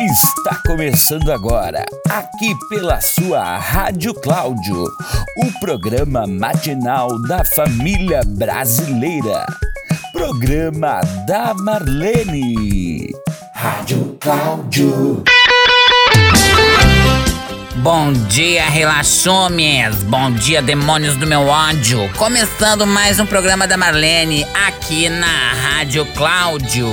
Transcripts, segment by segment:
Está começando agora, aqui pela sua Rádio Cláudio, o programa matinal da família brasileira. Programa da Marlene. Rádio Cláudio. Bom dia, relaxumes! Bom dia, demônios do meu ódio! Começando mais um programa da Marlene aqui na Rádio Cláudio.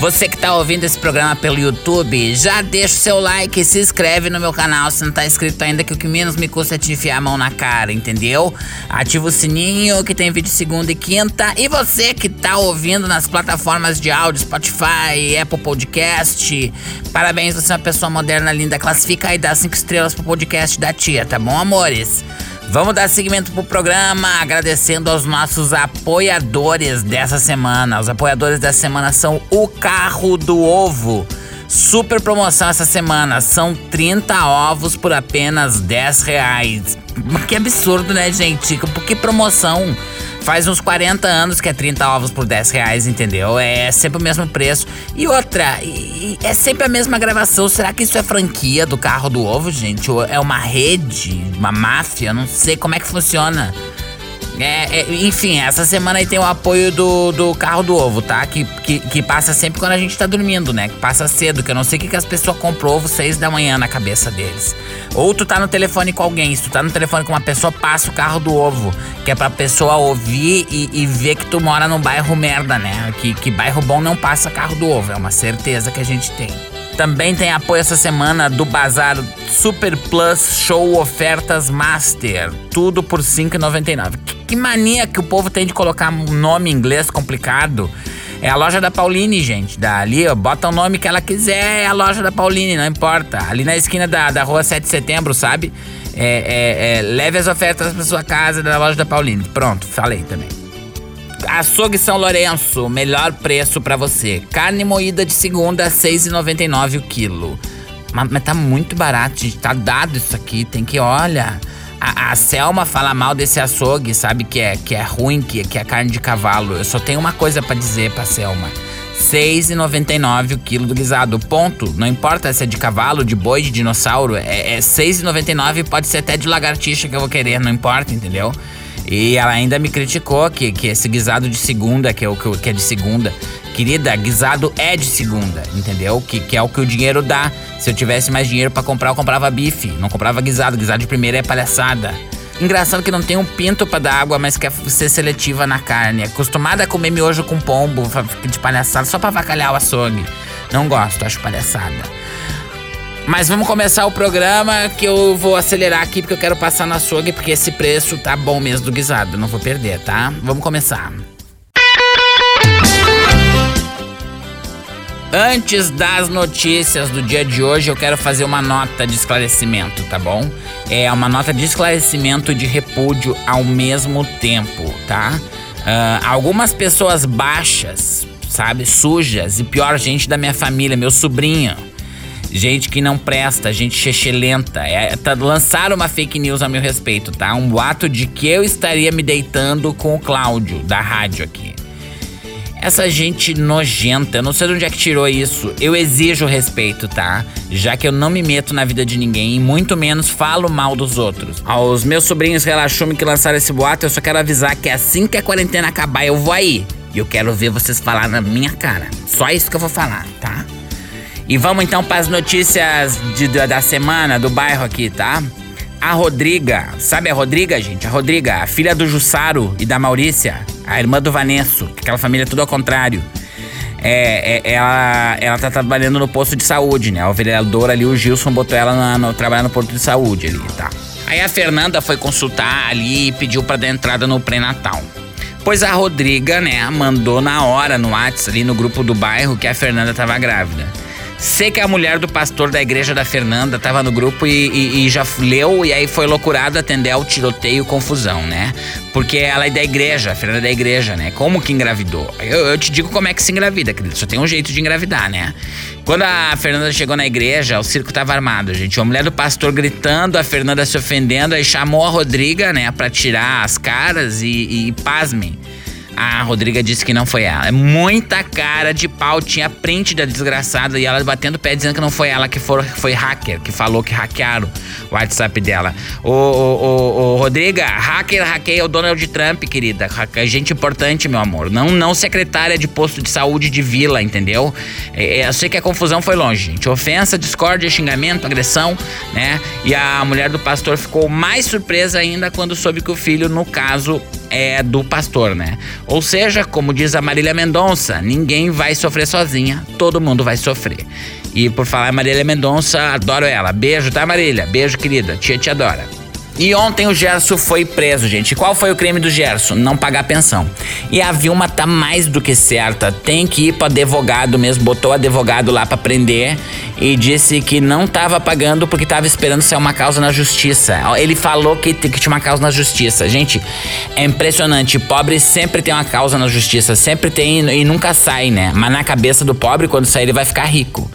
Você que tá ouvindo esse programa pelo YouTube, já deixa o seu like e se inscreve no meu canal se não tá inscrito ainda, que o que menos me custa é te enfiar a mão na cara, entendeu? Ativa o sininho que tem vídeo segunda e quinta. E você que tá ouvindo nas plataformas de áudio, Spotify, Apple Podcast, parabéns, você é uma pessoa moderna, linda. Classifica e dá cinco estrelas pro podcast da tia, tá bom, amores? Vamos dar seguimento pro programa, agradecendo aos nossos apoiadores dessa semana. Os apoiadores dessa semana são o Carro do Ovo. Super promoção essa semana, são 30 ovos por apenas 10 reais. Que absurdo, né, gente? Que promoção? Faz uns 40 anos que é 30 ovos por 10 reais, entendeu? É sempre o mesmo preço. E outra, é sempre a mesma gravação. Será que isso é franquia do carro do ovo, gente? Ou é uma rede, uma máfia? Não sei como é que funciona. É, é, enfim, essa semana aí tem o apoio do, do carro do ovo, tá? Que, que, que, passa sempre quando a gente tá dormindo, né? Que passa cedo, que eu não sei o que, que as pessoas compram ovo seis da manhã na cabeça deles. Ou tu tá no telefone com alguém, se tu tá no telefone com uma pessoa, passa o carro do ovo. Que é pra pessoa ouvir e, e ver que tu mora num bairro merda, né? Que, que bairro bom não passa carro do ovo, é uma certeza que a gente tem. Também tem apoio essa semana do Bazar Super Plus Show Ofertas Master. Tudo por R$ 5,99. Que, que mania que o povo tem de colocar um nome em inglês complicado. É a loja da Pauline, gente. Da, ali, ó, bota o nome que ela quiser, é a loja da Pauline, não importa. Ali na esquina da, da rua 7 de setembro, sabe? É, é, é, leve as ofertas pra sua casa da loja da Pauline. Pronto, falei também. Açougue São Lourenço, melhor preço para você. Carne moída de segunda, R$ 6,99 o quilo. Mas, mas, tá muito barato, gente. Tá dado isso aqui. Tem que, olha. A, a Selma fala mal desse açougue, sabe? Que é, que é ruim, que, que é carne de cavalo. Eu só tenho uma coisa para dizer pra Selma. R$ 6,99 o quilo do guisado. Ponto. Não importa se é de cavalo, de boi, de dinossauro. É, é 6,99 pode ser até de lagartixa que eu vou querer, não importa, entendeu? E ela ainda me criticou que, que esse guisado de segunda, que é o que é de segunda. Querida, guisado é de segunda, entendeu? Que, que é o que o dinheiro dá. Se eu tivesse mais dinheiro para comprar, eu comprava bife. Não comprava guisado. Guisado de primeira é palhaçada. Engraçado que não tem um pinto para dar água, mas quer ser seletiva na carne. Acostumada a comer miojo com pombo, de palhaçada, só pra vacalhar o açougue. Não gosto, acho palhaçada. Mas vamos começar o programa que eu vou acelerar aqui porque eu quero passar no açougue porque esse preço tá bom mesmo do guisado, não vou perder, tá? Vamos começar. Antes das notícias do dia de hoje, eu quero fazer uma nota de esclarecimento, tá bom? É uma nota de esclarecimento de repúdio ao mesmo tempo, tá? Uh, algumas pessoas baixas, sabe, sujas e pior, gente da minha família, meu sobrinho, gente que não presta, gente chechelenta. É, tá, lançaram uma fake news a meu respeito, tá? Um boato de que eu estaria me deitando com o Cláudio, da rádio aqui. Essa gente nojenta, eu não sei de onde é que tirou isso. Eu exijo respeito, tá? Já que eu não me meto na vida de ninguém e muito menos falo mal dos outros. Aos meus sobrinhos relaxume que lançaram esse boato, eu só quero avisar que assim que a quarentena acabar, eu vou aí. E eu quero ver vocês falar na minha cara. Só isso que eu vou falar, tá? E vamos então para as notícias de, da semana do bairro aqui, tá? A Rodriga, sabe a Rodriga, gente? A Rodriga, a filha do Jussaro e da Maurícia, a irmã do Vanesso, aquela família tudo ao contrário. É, é, ela, ela tá trabalhando no posto de saúde, né? O vereador ali, o Gilson, botou ela na, no, trabalhar no posto de saúde ali, tá? Aí a Fernanda foi consultar ali e pediu para dar entrada no pré-natal. Pois a Rodriga, né, mandou na hora no WhatsApp ali no grupo do bairro que a Fernanda tava grávida. Sei que a mulher do pastor da igreja da Fernanda tava no grupo e, e, e já leu e aí foi loucurado atender ao tiroteio confusão, né? Porque ela é da igreja, a Fernanda é da igreja, né? Como que engravidou? Eu, eu te digo como é que se engravida, querido. Só tem um jeito de engravidar, né? Quando a Fernanda chegou na igreja, o circo tava armado, gente. A mulher do pastor gritando, a Fernanda se ofendendo, aí chamou a Rodriga, né, pra tirar as caras e, e pasmem. A Rodriga disse que não foi ela. É muita cara de pau. Tinha print da desgraçada e ela batendo o pé dizendo que não foi ela que for, foi hacker, que falou que hackearam o WhatsApp dela. Ô, ô, ô, ô Rodriga, hacker hackeia o Donald Trump, querida. Gente importante, meu amor. Não, não secretária de posto de saúde de vila, entendeu? É, é, eu sei que a confusão foi longe, gente. Ofensa, discórdia, xingamento, agressão, né? E a mulher do pastor ficou mais surpresa ainda quando soube que o filho, no caso, é do pastor, né? Ou seja, como diz a Marília Mendonça, ninguém vai sofrer sozinha, todo mundo vai sofrer. E por falar em Marília Mendonça, adoro ela. Beijo, tá, Marília? Beijo, querida. Tia te adora. E ontem o Gerson foi preso, gente. Qual foi o crime do Gerson? Não pagar pensão. E a Vilma tá mais do que certa. Tem que ir pro advogado mesmo. Botou advogado lá para prender e disse que não tava pagando porque tava esperando sair uma causa na justiça. Ele falou que, que tinha uma causa na justiça. Gente, é impressionante. Pobre sempre tem uma causa na justiça. Sempre tem e nunca sai, né? Mas na cabeça do pobre, quando sair, ele vai ficar rico.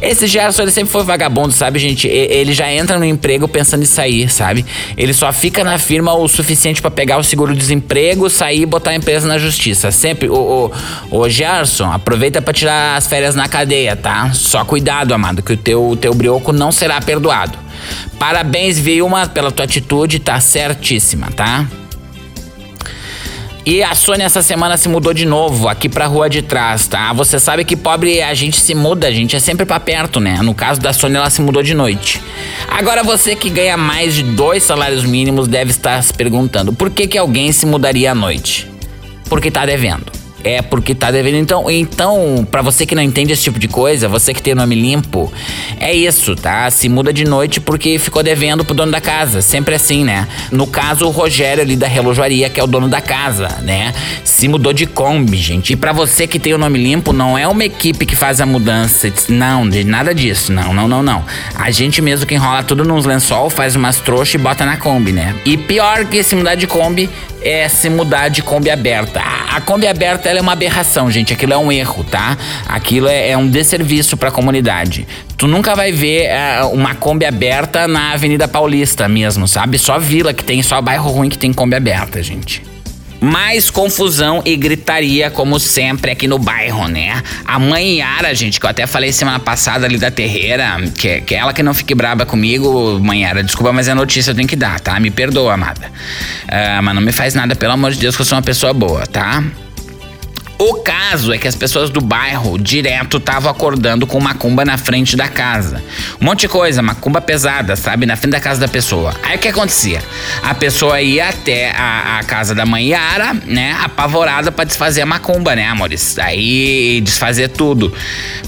Esse Gerson, ele sempre foi vagabundo, sabe, gente? Ele já entra no emprego pensando em sair, sabe? Ele só fica na firma o suficiente para pegar o seguro-desemprego, sair e botar a empresa na justiça. Sempre. O, o, o Gerson, aproveita para tirar as férias na cadeia, tá? Só cuidado, amado, que o teu, teu brioco não será perdoado. Parabéns, Vilma, pela tua atitude, tá certíssima, tá? E a Sônia essa semana se mudou de novo aqui pra rua de trás, tá? Você sabe que pobre a gente se muda, a gente é sempre pra perto, né? No caso da Sônia, ela se mudou de noite. Agora você que ganha mais de dois salários mínimos deve estar se perguntando por que, que alguém se mudaria à noite? Porque tá devendo é porque tá devendo. Então, então para você que não entende esse tipo de coisa, você que tem o nome limpo, é isso, tá? Se muda de noite porque ficou devendo pro dono da casa. Sempre assim, né? No caso, o Rogério ali da relojoaria, que é o dono da casa, né? Se mudou de Kombi, gente. E para você que tem o nome limpo, não é uma equipe que faz a mudança. Não, de nada disso. Não, não, não, não. A gente mesmo que enrola tudo nos lençol, faz umas trouxas e bota na Kombi, né? E pior que se mudar de Kombi é se mudar de Kombi aberta. A Kombi aberta é uma aberração, gente. Aquilo é um erro, tá? Aquilo é, é um desserviço para a comunidade. Tu nunca vai ver uh, uma Kombi aberta na Avenida Paulista mesmo, sabe? Só vila que tem, só bairro ruim que tem Kombi aberta, gente mais confusão e gritaria, como sempre, aqui no bairro, né? A mãe Yara, gente, que eu até falei semana passada ali da terreira, que, que ela que não fique braba comigo, mãe Yara, desculpa, mas é notícia, eu tenho que dar, tá? Me perdoa, amada. Uh, mas não me faz nada, pelo amor de Deus, que eu sou uma pessoa boa, tá? O caso é que as pessoas do bairro direto estavam acordando com macumba na frente da casa. Um monte de coisa, macumba pesada, sabe? Na frente da casa da pessoa. Aí o que acontecia? A pessoa ia até a, a casa da mãe Yara, né? Apavorada para desfazer a macumba, né, amores? Aí desfazer tudo.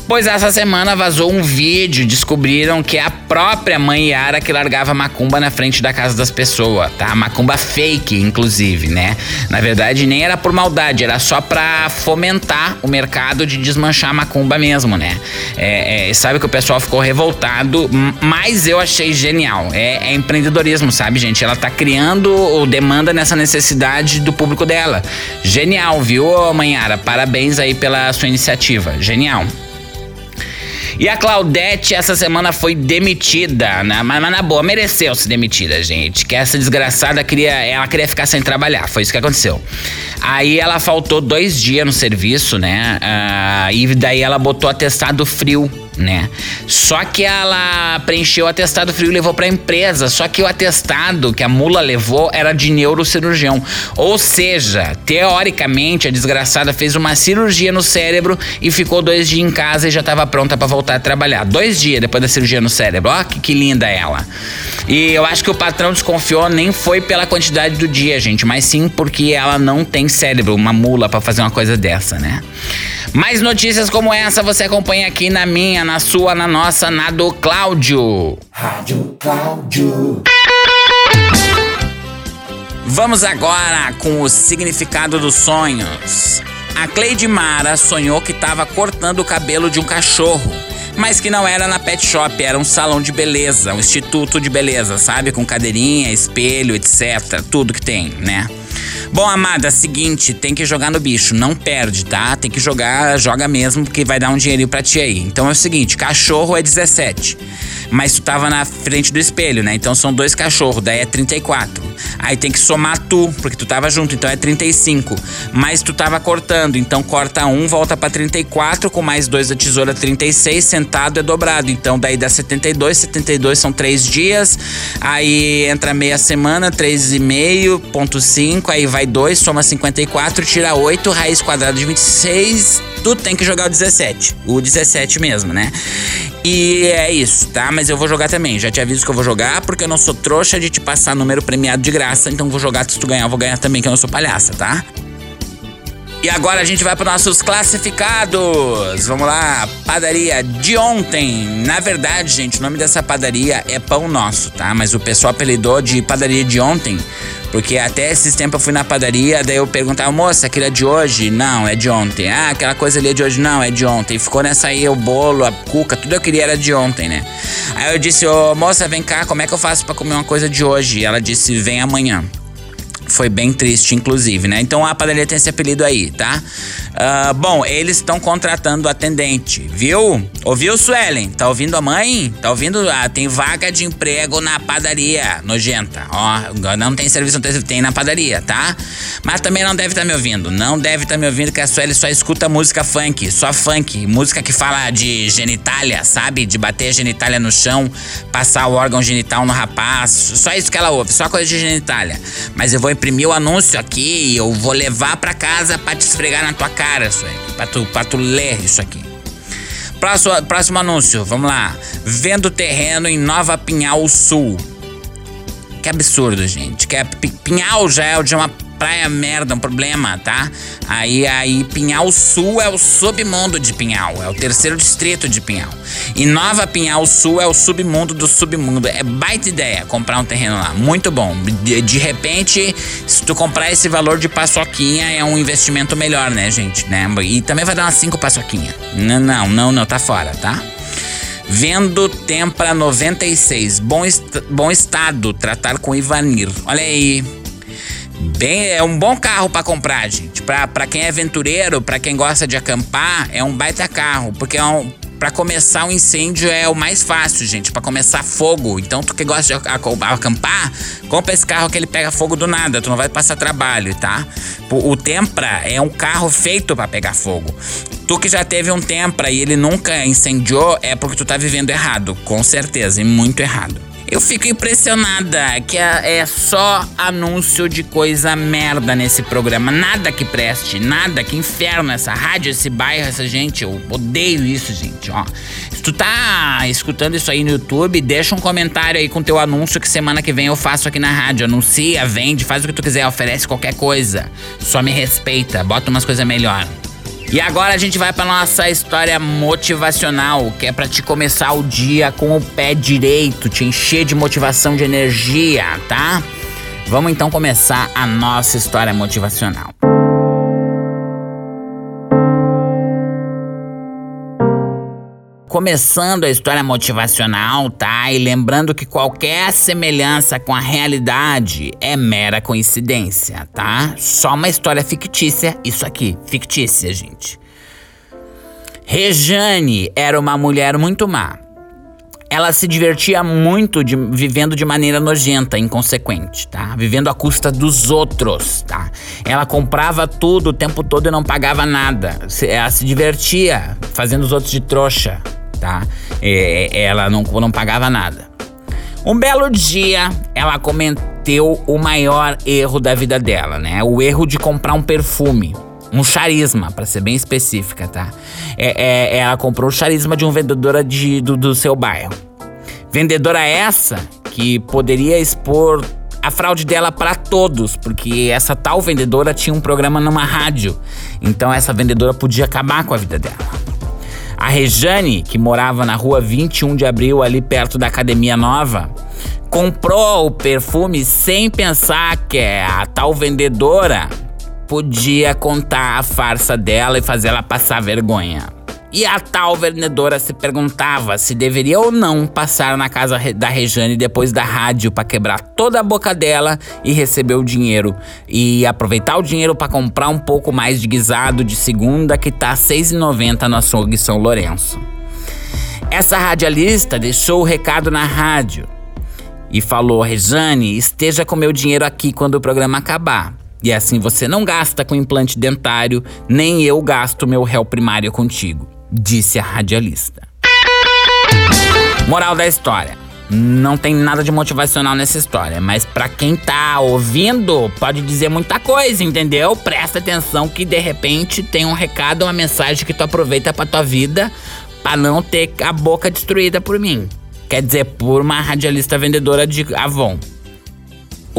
Pois essa semana vazou um vídeo, descobriram que é a própria mãe Yara que largava macumba na frente da casa das pessoas, tá? Macumba fake, inclusive, né? Na verdade, nem era por maldade, era só pra fomentar o mercado de desmanchar macumba mesmo, né? É, é, sabe que o pessoal ficou revoltado, mas eu achei genial. É, é empreendedorismo, sabe, gente? Ela tá criando demanda nessa necessidade do público dela. Genial, viu, Manhara? Parabéns aí pela sua iniciativa. Genial. E a Claudete essa semana foi demitida, né? mas, mas na boa, mereceu ser demitida, gente. Que essa desgraçada queria, ela queria ficar sem trabalhar, foi isso que aconteceu. Aí ela faltou dois dias no serviço, né? Uh, e daí ela botou atestado frio né? Só que ela preencheu o atestado frio e levou para a empresa. Só que o atestado que a mula levou era de neurocirurgião. Ou seja, teoricamente a desgraçada fez uma cirurgia no cérebro e ficou dois dias em casa e já estava pronta para voltar a trabalhar. Dois dias depois da cirurgia no cérebro. Ó, que, que linda ela. E eu acho que o patrão desconfiou nem foi pela quantidade do dia, gente, mas sim porque ela não tem cérebro, uma mula para fazer uma coisa dessa, né? Mais notícias como essa você acompanha aqui na minha, na sua, na nossa, na do Cláudio. Rádio Cláudio. Vamos agora com o significado dos sonhos. A Cleide Mara sonhou que estava cortando o cabelo de um cachorro, mas que não era na pet shop, era um salão de beleza, um instituto de beleza, sabe? Com cadeirinha, espelho, etc. Tudo que tem, né? Bom, amada, seguinte, tem que jogar no bicho, não perde, tá? Tem que jogar, joga mesmo, porque vai dar um dinheirinho pra ti aí. Então é o seguinte, cachorro é 17. Mas tu tava na frente do espelho, né? Então são dois cachorros, daí é 34. Aí tem que somar tu, porque tu tava junto, então é 35. Mas tu tava cortando, então corta um, volta para 34, com mais dois da tesoura, 36, sentado é dobrado. Então daí dá 72, 72 são três dias, aí entra meia semana, 3,5, ponto 5, aí vai 2, soma 54, tira 8, raiz quadrada de 26, tu tem que jogar o 17. O 17 mesmo, né? E é isso, tá? Mas eu vou jogar também. Já te aviso que eu vou jogar, porque eu não sou trouxa de te passar número premiado de graça. Então vou jogar, se tu ganhar, eu vou ganhar também, que eu não sou palhaça, tá? E agora a gente vai para nossos classificados. Vamos lá, padaria de ontem. Na verdade, gente, o nome dessa padaria é Pão Nosso, tá? Mas o pessoal apelidou de padaria de ontem porque até esses tempos eu fui na padaria, daí eu perguntava, moça, aquele é de hoje? Não, é de ontem. Ah, aquela coisa ali é de hoje? Não, é de ontem. Ficou nessa aí o bolo, a cuca, tudo eu queria era de ontem, né? Aí eu disse, ô moça, vem cá, como é que eu faço para comer uma coisa de hoje? E ela disse, vem amanhã. Foi bem triste, inclusive, né? Então a padaria tem esse apelido aí, tá? Uh, bom, eles estão contratando atendente, viu? Ouviu, Suelen? Tá ouvindo a mãe? Tá ouvindo? Ah, tem vaga de emprego na padaria, nojenta. Ó, não tem serviço, tem na padaria, tá? Mas também não deve estar tá me ouvindo. Não deve estar tá me ouvindo, que a Suelen só escuta música funk, só funk. Música que fala de genitália, sabe? De bater a genitália no chão, passar o órgão genital no rapaz. Só isso que ela ouve, só coisa de genitália. Mas eu vou imprimir o anúncio aqui eu vou levar pra casa pra te esfregar na tua cara, aí. Pra tu, pra tu ler isso aqui. Próximo, próximo anúncio, vamos lá. Vendo terreno em Nova Pinhal Sul. Que absurdo, gente. Que é, Pinhal já é de uma praia merda, um problema, tá? Aí, aí Pinhal Sul é o submundo de Pinhal, é o terceiro distrito de Pinhal. E Nova Pinhal Sul é o submundo do submundo. É baita ideia comprar um terreno lá, muito bom. De, de repente, se tu comprar esse valor de paçoquinha, é um investimento melhor, né, gente? Né? E também vai dar umas cinco paçoquinha. Não, não, não, não, tá fora, tá? Vendo Tempra 96. Bom, est bom estado. Tratar com Ivanir. Olha aí. Bem, é um bom carro para comprar, gente. Para quem é aventureiro, para quem gosta de acampar, é um baita carro, porque é um, para começar um incêndio é o mais fácil, gente, para começar fogo. Então, tu que gosta de acampar, compra esse carro que ele pega fogo do nada, tu não vai passar trabalho, tá? O Tempra é um carro feito para pegar fogo. Tu que já teve um Tempra e ele nunca incendiou, é porque tu tá vivendo errado, com certeza, e muito errado. Eu fico impressionada que é, só anúncio de coisa merda nesse programa. Nada que preste, nada que inferno essa rádio, esse bairro, essa gente. Eu odeio isso, gente, ó. Se tu tá escutando isso aí no YouTube, deixa um comentário aí com teu anúncio que semana que vem eu faço aqui na rádio. Anuncia, vende, faz o que tu quiser, oferece qualquer coisa. Só me respeita, bota umas coisas melhor. E agora a gente vai para nossa história motivacional, que é para te começar o dia com o pé direito, te encher de motivação, de energia, tá? Vamos então começar a nossa história motivacional. Começando a história motivacional, tá? E lembrando que qualquer semelhança com a realidade é mera coincidência, tá? Só uma história fictícia, isso aqui, fictícia, gente. Rejane era uma mulher muito má. Ela se divertia muito de, vivendo de maneira nojenta, inconsequente, tá? Vivendo à custa dos outros, tá? Ela comprava tudo o tempo todo e não pagava nada. Ela se divertia fazendo os outros de trouxa, tá? É, é, ela não, não pagava nada. Um belo dia, ela cometeu o maior erro da vida dela, né? O erro de comprar um perfume. Um charisma, para ser bem específica, tá? É, é, ela comprou o charisma de um vendedora de, do, do seu bairro. Vendedora essa que poderia expor a fraude dela para todos, porque essa tal vendedora tinha um programa numa rádio. Então essa vendedora podia acabar com a vida dela. A Rejane, que morava na rua 21 de abril, ali perto da Academia Nova, comprou o perfume sem pensar que a tal vendedora podia contar a farsa dela e fazer ela passar vergonha. E a tal vendedora se perguntava se deveria ou não passar na casa da Rejane depois da rádio para quebrar toda a boca dela e receber o dinheiro. E aproveitar o dinheiro para comprar um pouco mais de guisado de segunda que tá R$ 6,90 no açougue São Lourenço. Essa radialista deixou o recado na rádio e falou: Rejane, esteja com meu dinheiro aqui quando o programa acabar. E assim você não gasta com implante dentário, nem eu gasto meu réu primário contigo, disse a radialista. Moral da história. Não tem nada de motivacional nessa história, mas para quem tá ouvindo, pode dizer muita coisa, entendeu? Presta atenção que de repente tem um recado, uma mensagem que tu aproveita pra tua vida, para não ter a boca destruída por mim. Quer dizer, por uma radialista vendedora de Avon.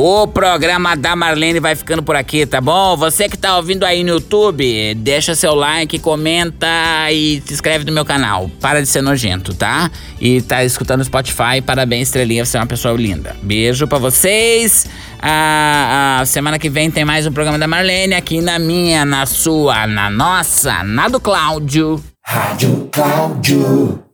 O programa da Marlene vai ficando por aqui, tá bom? Você que tá ouvindo aí no YouTube, deixa seu like, comenta e se inscreve no meu canal. Para de ser nojento, tá? E tá escutando no Spotify, parabéns, estrelinha, você é uma pessoa linda. Beijo para vocês. A, a semana que vem tem mais um programa da Marlene aqui na minha, na sua, na nossa, na do Cláudio. Rádio Cláudio.